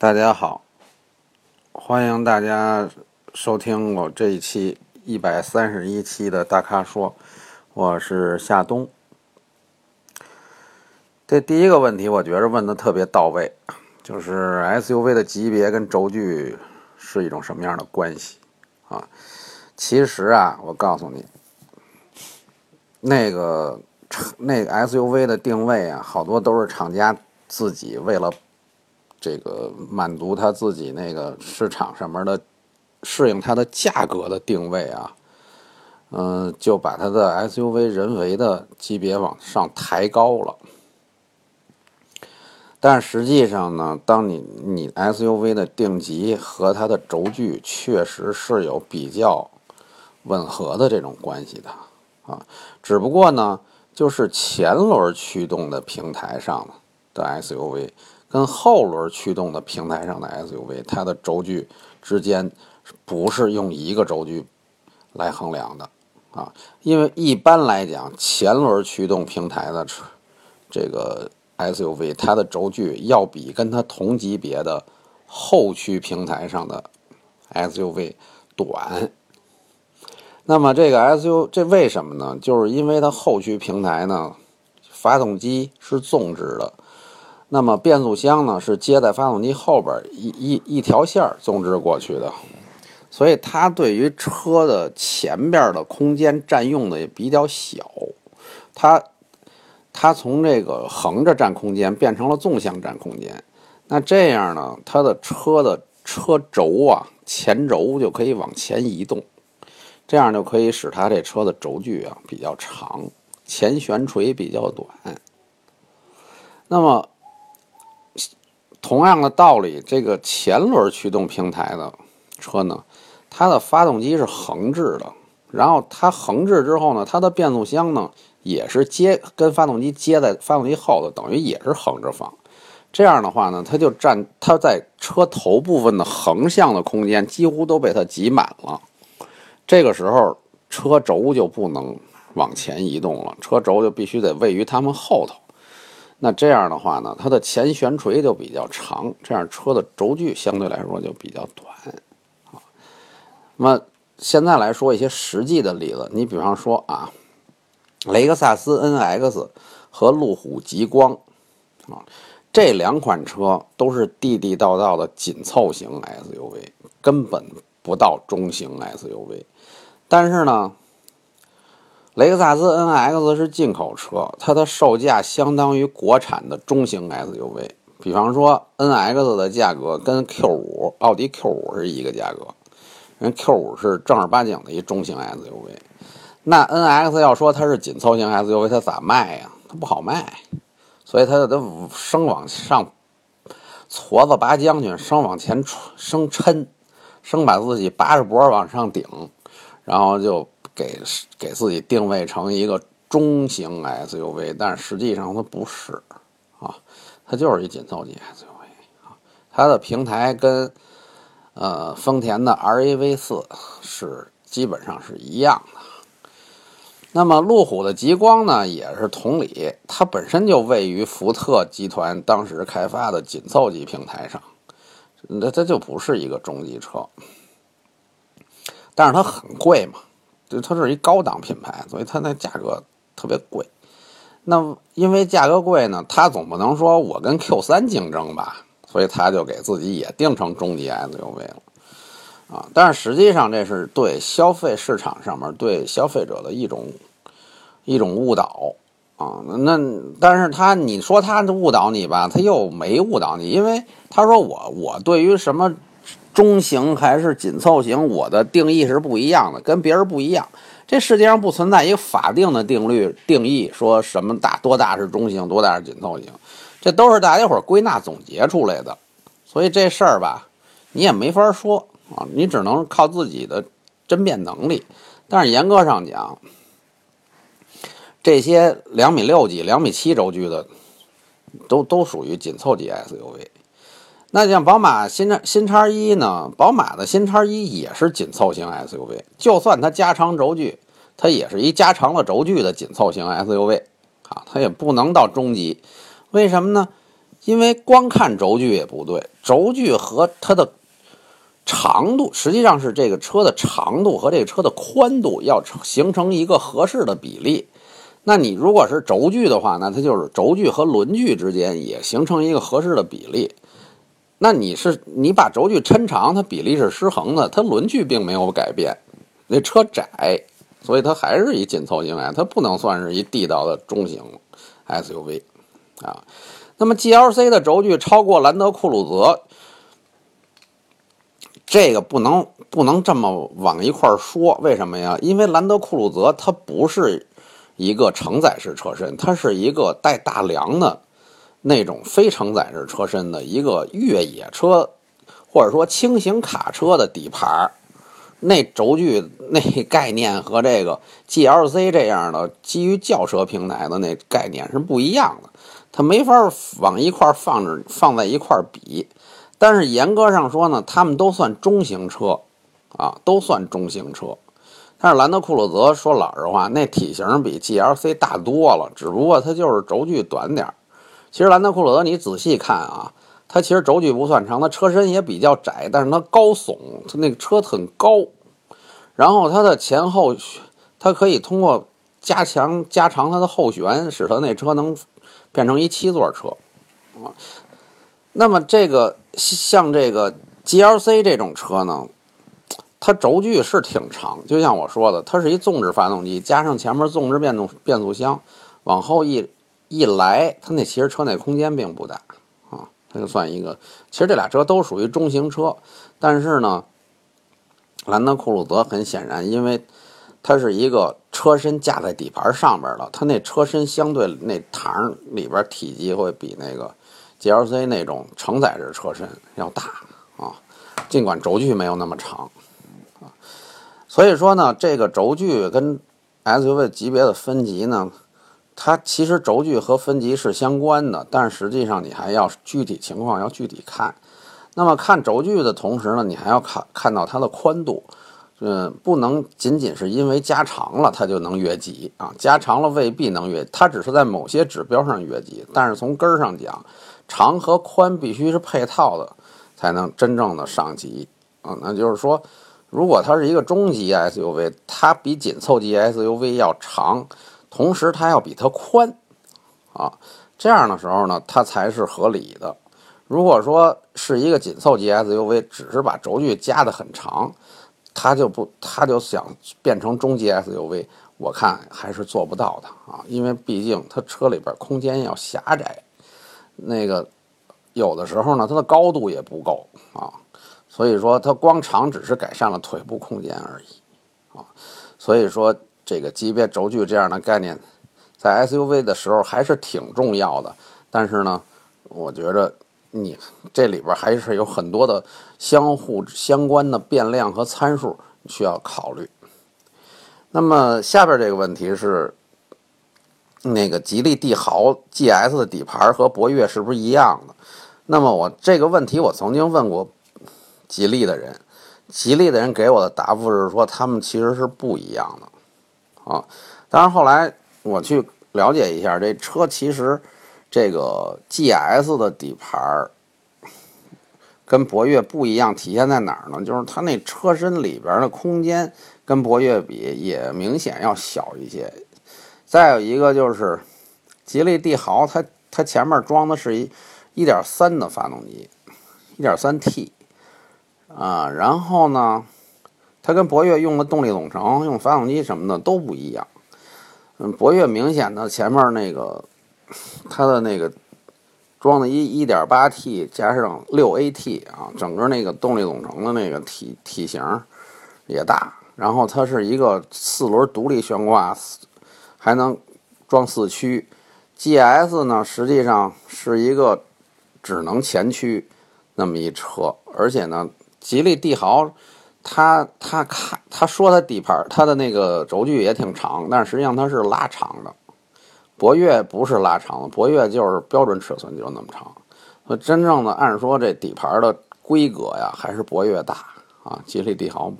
大家好，欢迎大家收听我这一期一百三十一期的大咖说，我是夏冬。这第一个问题，我觉着问的特别到位，就是 SUV 的级别跟轴距是一种什么样的关系啊？其实啊，我告诉你，那个那个 SUV 的定位啊，好多都是厂家自己为了这个满足他自己那个市场上面的适应它的价格的定位啊，嗯、就把它的 SUV 人为的级别往上抬高了。但实际上呢，当你你 SUV 的定级和它的轴距确实是有比较吻合的这种关系的啊，只不过呢，就是前轮驱动的平台上的 SUV 跟后轮驱动的平台上的 SUV，它的轴距之间不是用一个轴距来衡量的啊，因为一般来讲，前轮驱动平台的这个 SUV，它的轴距要比跟它同级别的后驱平台上的 SUV 短。那么这个 SU 这为什么呢？就是因为它后驱平台呢，发动机是纵置的，那么变速箱呢是接在发动机后边一一一条线儿纵置过去的，所以它对于车的前边的空间占用的也比较小，它它从这个横着占空间变成了纵向占空间，那这样呢，它的车的车轴啊前轴就可以往前移动。这样就可以使它这车的轴距啊比较长，前悬垂比较短。那么，同样的道理，这个前轮驱动平台的车呢，它的发动机是横置的，然后它横置之后呢，它的变速箱呢也是接跟发动机接在发动机后头，等于也是横着放。这样的话呢，它就占它在车头部分的横向的空间几乎都被它挤满了。这个时候，车轴就不能往前移动了，车轴就必须得位于它们后头。那这样的话呢，它的前悬垂就比较长，这样车的轴距相对来说就比较短啊。那么现在来说一些实际的例子，你比方说啊，雷克萨斯 NX 和路虎极光啊，这两款车都是地地道道的紧凑型 SUV，根本不到中型 SUV。但是呢，雷克萨斯 NX 是进口车，它的售价相当于国产的中型 SUV。比方说，NX 的价格跟 Q5、奥迪 Q5 是一个价格，因为 Q5 是正儿八经的一中型 SUV。那 NX 要说它是紧凑型 SUV，它咋卖呀？它不好卖，所以它得生往上矬子拔将军，生往前生抻，生把自己扒着脖往上顶。然后就给给自己定位成一个中型 SUV，但实际上它不是啊，它就是一紧凑级 SUV 啊。它的平台跟呃丰田的 RAV 四是基本上是一样的。那么路虎的极光呢，也是同理，它本身就位于福特集团当时开发的紧凑级平台上，那它就不是一个中级车。但是它很贵嘛，就它是一高档品牌，所以它那价格特别贵。那因为价格贵呢，它总不能说我跟 Q 三竞争吧，所以它就给自己也定成中级 SUV 了啊。但是实际上这是对消费市场上面对消费者的一种一种误导啊。那但是他你说他误导你吧，他又没误导你，因为他说我我对于什么。中型还是紧凑型，我的定义是不一样的，跟别人不一样。这世界上不存在一个法定的定律定义，说什么大多大是中型，多大是紧凑型，这都是大家伙归纳总结出来的。所以这事儿吧，你也没法说啊，你只能靠自己的争辩能力。但是严格上讲，这些两米六几、两米七轴距的，都都属于紧凑级 SUV。那像宝马新叉新叉一呢？宝马的新叉一也是紧凑型 SUV，就算它加长轴距，它也是一加长了轴距的紧凑型 SUV 啊，它也不能到中级。为什么呢？因为光看轴距也不对，轴距和它的长度实际上是这个车的长度和这个车的宽度要成形成一个合适的比例。那你如果是轴距的话，那它就是轴距和轮距之间也形成一个合适的比例。那你是你把轴距抻长，它比例是失衡的，它轮距并没有改变，那车窄，所以它还是一紧凑型啊它不能算是一地道的中型 SUV 啊。那么 GLC 的轴距超过兰德酷路泽，这个不能不能这么往一块说，为什么呀？因为兰德酷路泽它不是一个承载式车身，它是一个带大梁的。那种非承载式车身的一个越野车，或者说轻型卡车的底盘那轴距那概念和这个 GLC 这样的基于轿车平台的那概念是不一样的，它没法往一块放着放在一块比。但是严格上说呢，他们都算中型车啊，都算中型车。但是兰德酷路泽说老实话，那体型比 GLC 大多了，只不过它就是轴距短点。其实兰德酷路泽，你仔细看啊，它其实轴距不算长，它车身也比较窄，但是它高耸，它那个车很高，然后它的前后，它可以通过加强加长它的后悬，使它那车能变成一七座车啊。那么这个像这个 GLC 这种车呢，它轴距是挺长，就像我说的，它是一纵置发动机，加上前面纵置变动变速箱，往后一。一来，它那其实车内空间并不大啊，它就算一个。其实这俩车都属于中型车，但是呢，兰德酷路泽很显然，因为它是一个车身架在底盘上边的，它那车身相对那膛里边体积会比那个 GLC 那种承载式车身要大啊，尽管轴距没有那么长啊。所以说呢，这个轴距跟 SUV 级别的分级呢。它其实轴距和分级是相关的，但实际上你还要具体情况要具体看。那么看轴距的同时呢，你还要看看到它的宽度，嗯，不能仅仅是因为加长了它就能越级啊，加长了未必能越，它只是在某些指标上越级，但是从根儿上讲，长和宽必须是配套的，才能真正的上级啊。那就是说，如果它是一个中级 SUV，它比紧凑级 SUV 要长。同时，它要比它宽，啊，这样的时候呢，它才是合理的。如果说是一个紧凑级 SUV，只是把轴距加的很长，它就不，它就想变成中级 SUV，我看还是做不到的啊，因为毕竟它车里边空间要狭窄，那个有的时候呢，它的高度也不够啊，所以说它光长只是改善了腿部空间而已啊，所以说。这个级别轴距这样的概念，在 SUV 的时候还是挺重要的。但是呢，我觉着你这里边还是有很多的相互相关的变量和参数需要考虑。那么下边这个问题是，那个吉利帝豪 GS 的底盘和博越是不是一样的？那么我这个问题我曾经问过吉利的人，吉利的人给我的答复是说，他们其实是不一样的。啊，当然后来我去了解一下，这车其实这个 GS 的底盘跟博越不一样，体现在哪儿呢？就是它那车身里边的空间跟博越比也明显要小一些。再有一个就是吉利帝豪，它它前面装的是一一点三的发动机，一点三 T 啊，然后呢？它跟博越用的动力总成、用发动机什么的都不一样。嗯，博越明显的前面那个，它的那个装的一一点八 T 加上六 AT 啊，整个那个动力总成的那个体体型也大。然后它是一个四轮独立悬挂，还能装四驱。GS 呢，实际上是一个只能前驱那么一车，而且呢，吉利帝豪。他他看他说他底盘他的那个轴距也挺长，但实际上它是拉长的。博越不是拉长的，博越就是标准尺寸就是那么长。所以真正的按说这底盘的规格呀，还是博越大啊，吉利帝豪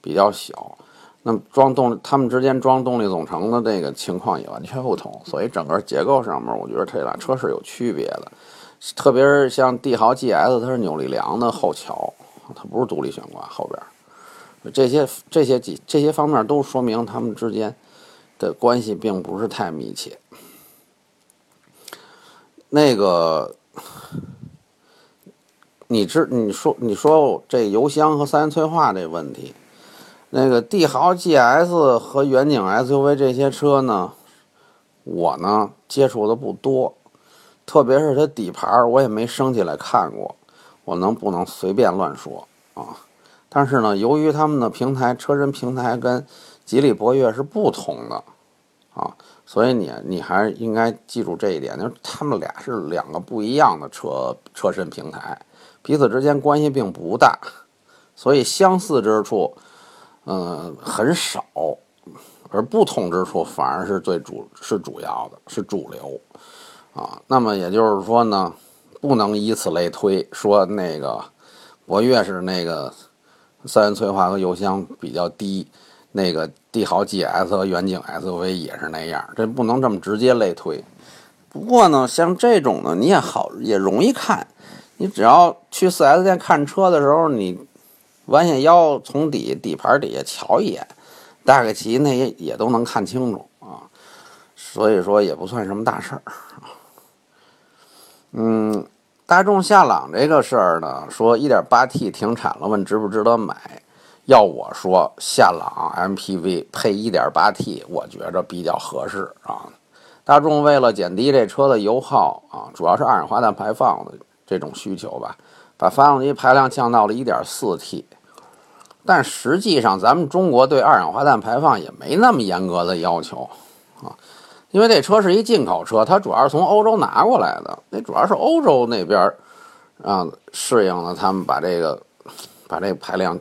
比较小。那么装动他们之间装动力总成的这个情况也完全不同，所以整个结构上面，我觉得这俩车是有区别的。特别是像帝豪 GS，它是扭力梁的后桥，它不是独立悬挂后边，这些这些几这些方面都说明他们之间的关系并不是太密切。那个，你知你说你说这油箱和三元催化这问题，那个帝豪 GS 和远景 SUV 这些车呢，我呢接触的不多，特别是它底盘我也没升起来看过，我能不能随便乱说啊？但是呢，由于他们的平台车身平台跟吉利博越是不同的啊。所以你你还应该记住这一点，就是他们俩是两个不一样的车车身平台，彼此之间关系并不大，所以相似之处，嗯，很少，而不同之处反而是最主是主要的，是主流，啊，那么也就是说呢，不能以此类推，说那个博越是那个三元催化和油箱比较低。那个帝豪 GS 和远景 SUV 也是那样，这不能这么直接类推。不过呢，像这种呢，你也好也容易看。你只要去 4S 店看车的时候，你弯下腰从底底盘底下瞧一眼，大概其那也也都能看清楚啊。所以说也不算什么大事儿。嗯，大众夏朗这个事儿呢，说 1.8T 停产了，问值不值得买。要我说，夏朗 MPV 配 1.8T，我觉着比较合适啊。大众为了减低这车的油耗啊，主要是二氧化碳排放的这种需求吧，把发动机排量降到了 1.4T。但实际上，咱们中国对二氧化碳排放也没那么严格的要求啊，因为这车是一进口车，它主要是从欧洲拿过来的，那主要是欧洲那边啊适应了，他们把这个把这个排量。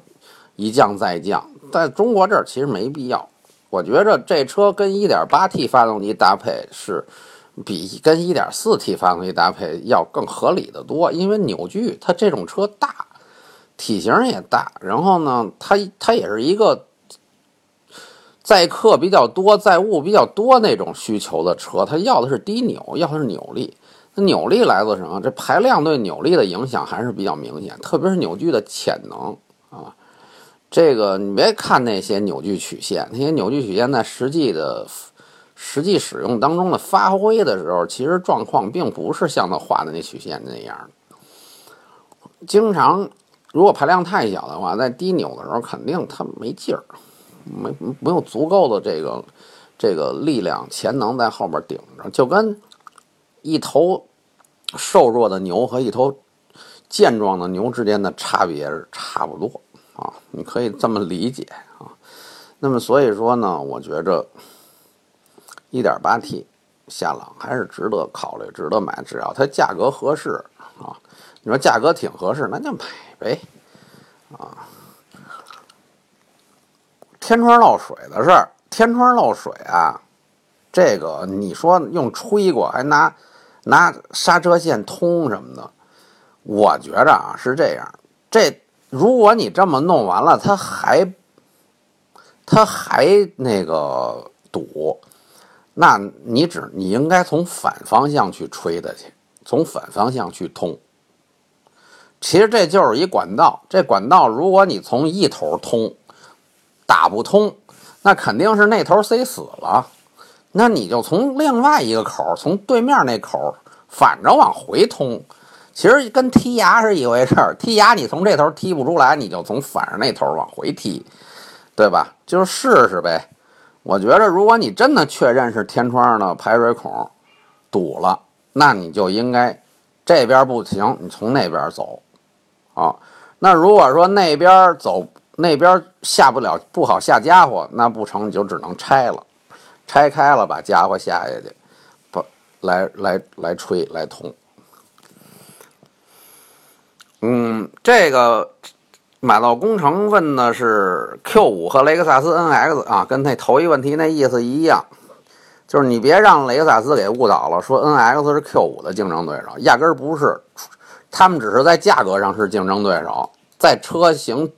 一降再降，在中国这儿其实没必要。我觉着这车跟 1.8T 发动机搭配是比跟 1.4T 发动机搭配要更合理的多，因为扭矩它这种车大，体型也大，然后呢，它它也是一个载客比较多、载物比较多那种需求的车，它要的是低扭，要的是扭力。那扭力来自什么？这排量对扭力的影响还是比较明显，特别是扭矩的潜能啊。这个你别看那些扭矩曲线，那些扭矩曲线在实际的实际使用当中的发挥的时候，其实状况并不是像他画的那曲线那样。经常如果排量太小的话，在低扭的时候肯定它没劲儿，没没有足够的这个这个力量潜能在后面顶着，就跟一头瘦弱的牛和一头健壮的牛之间的差别差不多。啊，你可以这么理解啊。那么所以说呢，我觉着 1.8T 夏朗还是值得考虑、值得买，只要它价格合适啊。你说价格挺合适，那就买呗啊。天窗漏水的事儿，天窗漏水啊，这个你说用吹过，还拿拿刹车线通什么的，我觉着啊是这样，这。如果你这么弄完了，它还，它还那个堵，那你只你应该从反方向去吹的去，从反方向去通。其实这就是一管道，这管道如果你从一头通，打不通，那肯定是那头塞死了，那你就从另外一个口，从对面那口反着往回通。其实跟踢牙是一回事儿，踢牙你从这头踢不出来，你就从反着那头往回踢，对吧？就试试呗。我觉得，如果你真的确认是天窗的排水孔堵了，那你就应该这边不行，你从那边走啊。那如果说那边走那边下不了，不好下家伙，那不成，你就只能拆了，拆开了把家伙下下去，不来来来吹来通。嗯，这个买到工程问的是 Q 五和雷克萨斯 NX 啊，跟那头一问题那意思一样，就是你别让雷克萨斯给误导了，说 NX 是 Q 五的竞争对手，压根儿不是，他们只是在价格上是竞争对手，在车型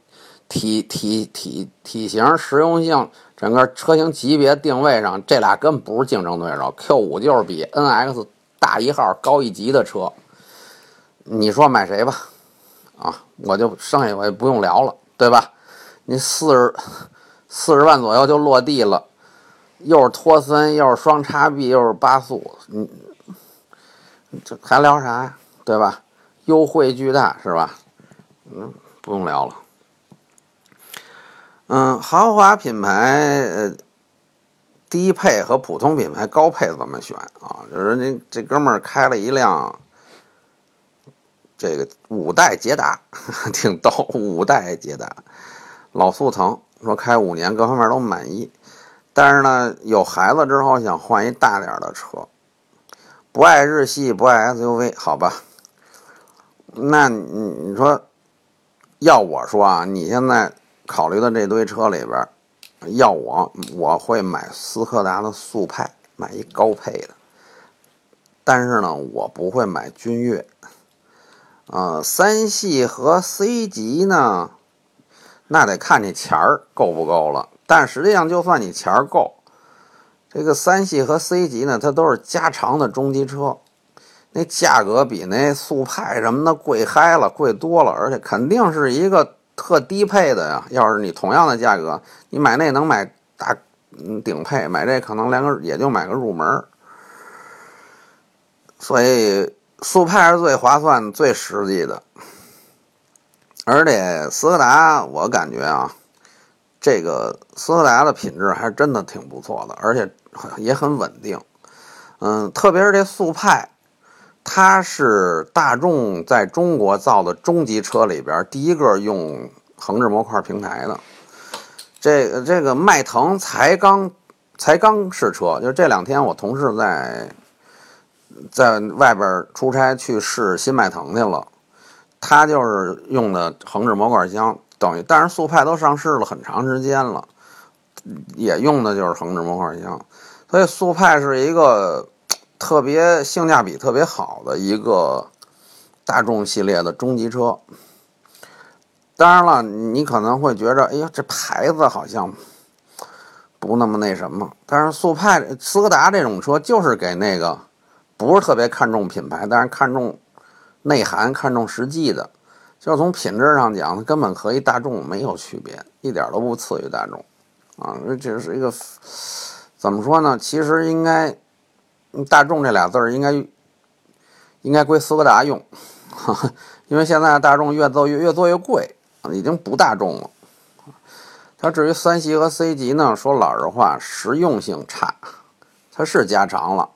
体体体体型、实用性、整个车型级别定位上，这俩根本不是竞争对手，Q 五就是比 NX 大一号、高一级的车。你说买谁吧？啊，我就剩下我也不用聊了，对吧？你四十四十万左右就落地了，又是托森，又是双叉臂，又是八速，你这还聊啥呀？对吧？优惠巨大是吧？嗯，不用聊了。嗯，豪华品牌呃低配和普通品牌高配怎么选啊？就是那这哥们儿开了一辆这个五代捷达，挺逗，五代捷达老速腾，说开五年各方面都满意，但是呢有孩子之后想换一大点的车，不爱日系，不爱 SUV，好吧？那你你说要我说啊，你现在。考虑的这堆车里边，要我我会买斯柯达的速派，买一高配的。但是呢，我不会买君越。啊，三系和 C 级呢，那得看你钱儿够不够了。但实际上，就算你钱儿够，这个三系和 C 级呢，它都是加长的中级车，那价格比那速派什么的贵嗨了，贵多了，而且肯定是一个。特低配的呀，要是你同样的价格，你买那能买大嗯顶配，买这可能连个也就买个入门所以速派是最划算、最实际的。而且斯柯达，我感觉啊，这个斯柯达的品质还真的挺不错的，而且也很稳定。嗯，特别是这速派。它是大众在中国造的中级车里边第一个用横置模块平台的。这这个迈腾才刚才刚试车，就这两天我同事在在外边出差去试新迈腾去了，他就是用的横置模块箱，等于但是速派都上市了很长时间了，也用的就是横置模块箱，所以速派是一个。特别性价比特别好的一个大众系列的中级车，当然了，你可能会觉着，哎呀，这牌子好像不那么那什么。但是速派、斯柯达这种车就是给那个不是特别看重品牌，但是看重内涵、看重实际的，就是从品质上讲，它根本和一大众没有区别，一点都不次于大众啊。这是一个怎么说呢？其实应该。大众这俩字儿应该应该归斯柯达用，因为现在大众越做越越做越贵，已经不大众了。它至于三系和 C 级呢，说老实话，实用性差，它是加长了，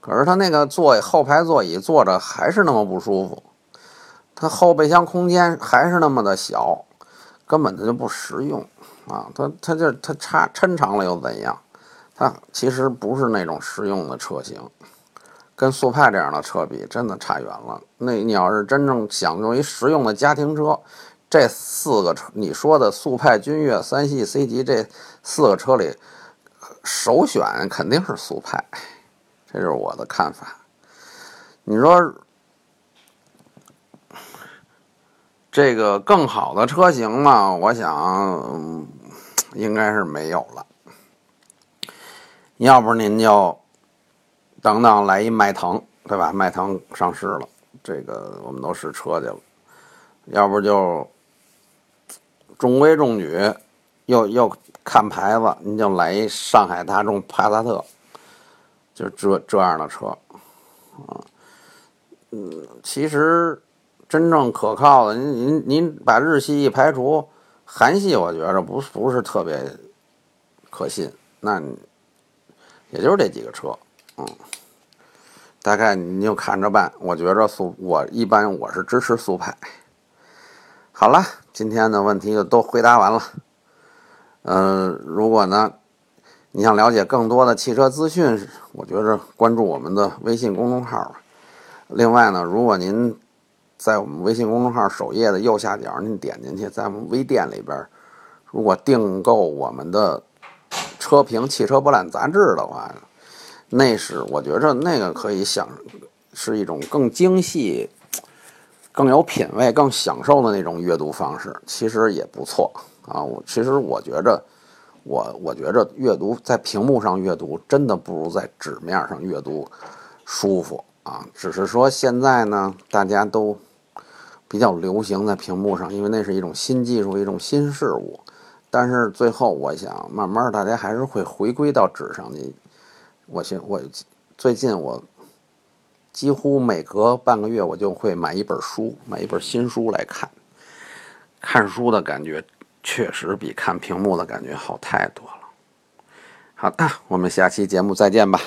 可是它那个座后排座椅坐着还是那么不舒服，它后备箱空间还是那么的小，根本它就不实用啊！它它就它差抻长了又怎样？它其实不是那种实用的车型，跟速派这样的车比，真的差远了。那你要是真正想用一实用的家庭车，这四个车你说的速派、君越、三系、C 级这四个车里，首选肯定是速派，这是我的看法。你说这个更好的车型嘛？我想应该是没有了。要不您就等等来一迈腾，对吧？迈腾上市了，这个我们都试车去了。要不就中规中矩，又又看牌子，您就来一上海大众帕萨特，就这这样的车啊。嗯，其实真正可靠的，您您您把日系一排除，韩系我觉着不不是特别可信。那。也就是这几个车，嗯，大概你就看着办。我觉着速，我一般我是支持速派。好了，今天的问题就都回答完了。嗯，如果呢，你想了解更多的汽车资讯，我觉着关注我们的微信公众号。另外呢，如果您在我们微信公众号首页的右下角，您点进去，在微店里边，如果订购我们的。车评《汽车博览》杂志的话，那是我觉着那个可以享，是一种更精细、更有品位、更享受的那种阅读方式，其实也不错啊。我其实我觉着，我我觉着阅读在屏幕上阅读真的不如在纸面上阅读舒服啊，只是说现在呢，大家都比较流行在屏幕上，因为那是一种新技术，一种新事物。但是最后，我想慢慢大家还是会回归到纸上去。我现我最近我几乎每隔半个月我就会买一本书，买一本新书来看。看书的感觉确实比看屏幕的感觉好太多了。好的，我们下期节目再见吧。